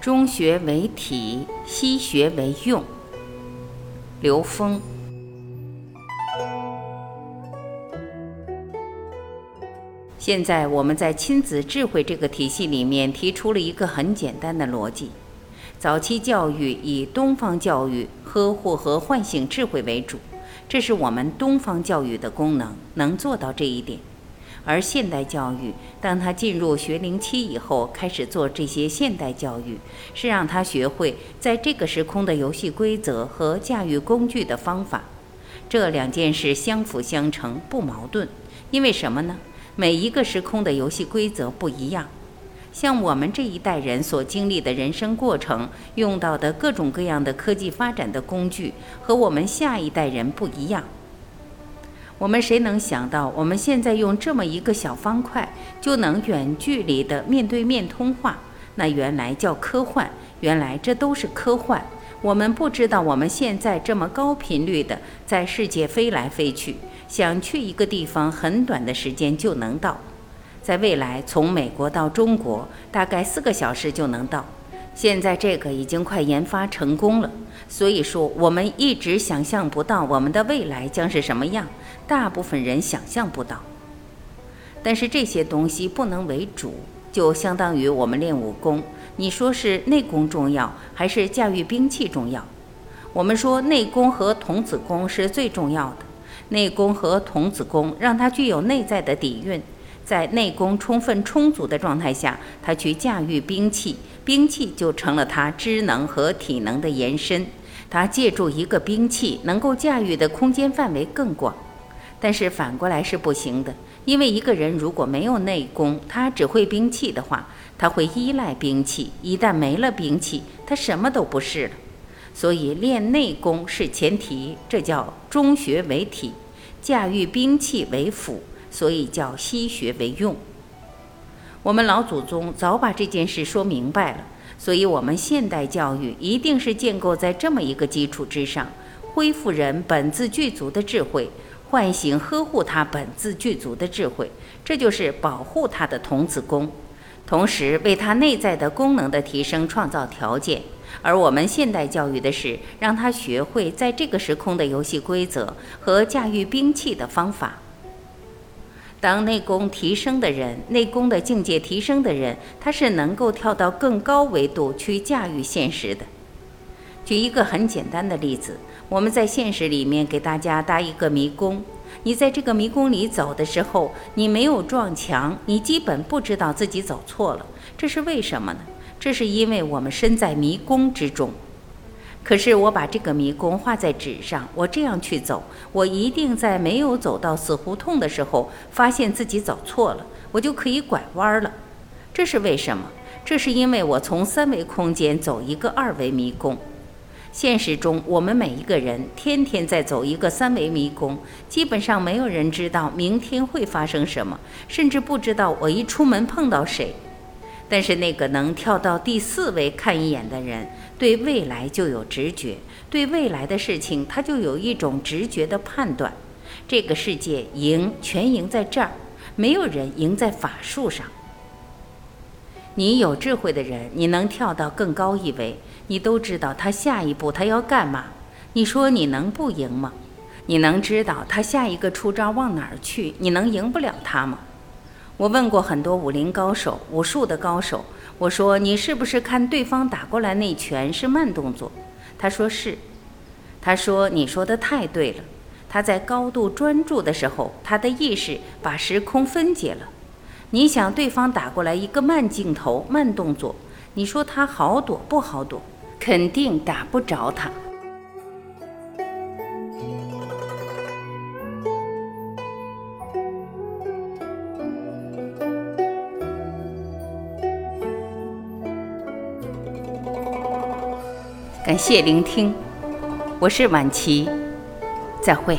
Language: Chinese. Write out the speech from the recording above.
中学为体，西学为用。刘峰。现在我们在亲子智慧这个体系里面提出了一个很简单的逻辑：早期教育以东方教育呵护和唤醒智慧为主，这是我们东方教育的功能，能做到这一点。而现代教育，当他进入学龄期以后，开始做这些现代教育，是让他学会在这个时空的游戏规则和驾驭工具的方法。这两件事相辅相成，不矛盾。因为什么呢？每一个时空的游戏规则不一样。像我们这一代人所经历的人生过程，用到的各种各样的科技发展的工具，和我们下一代人不一样。我们谁能想到，我们现在用这么一个小方块就能远距离的面对面通话？那原来叫科幻，原来这都是科幻。我们不知道，我们现在这么高频率的在世界飞来飞去，想去一个地方，很短的时间就能到。在未来，从美国到中国，大概四个小时就能到。现在这个已经快研发成功了，所以说我们一直想象不到我们的未来将是什么样，大部分人想象不到。但是这些东西不能为主，就相当于我们练武功，你说是内功重要还是驾驭兵器重要？我们说内功和童子功是最重要的，内功和童子功让它具有内在的底蕴。在内功充分充足的状态下，他去驾驭兵器，兵器就成了他知能和体能的延伸。他借助一个兵器，能够驾驭的空间范围更广。但是反过来是不行的，因为一个人如果没有内功，他只会兵器的话，他会依赖兵器。一旦没了兵器，他什么都不是了。所以练内功是前提，这叫中学为体，驾驭兵器为辅。所以叫西学为用。我们老祖宗早把这件事说明白了，所以我们现代教育一定是建构在这么一个基础之上：恢复人本自具足的智慧，唤醒呵护他本自具足的智慧，这就是保护他的童子功，同时为他内在的功能的提升创造条件。而我们现代教育的是让他学会在这个时空的游戏规则和驾驭兵器的方法。当内功提升的人，内功的境界提升的人，他是能够跳到更高维度去驾驭现实的。举一个很简单的例子，我们在现实里面给大家搭一个迷宫，你在这个迷宫里走的时候，你没有撞墙，你基本不知道自己走错了，这是为什么呢？这是因为我们身在迷宫之中。可是我把这个迷宫画在纸上，我这样去走，我一定在没有走到死胡同的时候，发现自己走错了，我就可以拐弯了。这是为什么？这是因为我从三维空间走一个二维迷宫。现实中，我们每一个人天天在走一个三维迷宫，基本上没有人知道明天会发生什么，甚至不知道我一出门碰到谁。但是那个能跳到第四维看一眼的人，对未来就有直觉，对未来的事情他就有一种直觉的判断。这个世界赢全赢在这儿，没有人赢在法术上。你有智慧的人，你能跳到更高一维，你都知道他下一步他要干嘛。你说你能不赢吗？你能知道他下一个出招往哪儿去？你能赢不了他吗？我问过很多武林高手、武术的高手，我说你是不是看对方打过来那拳是慢动作？他说是。他说你说的太对了。他在高度专注的时候，他的意识把时空分解了。你想对方打过来一个慢镜头、慢动作，你说他好躲不好躲？肯定打不着他。感谢聆听，我是晚琪，再会。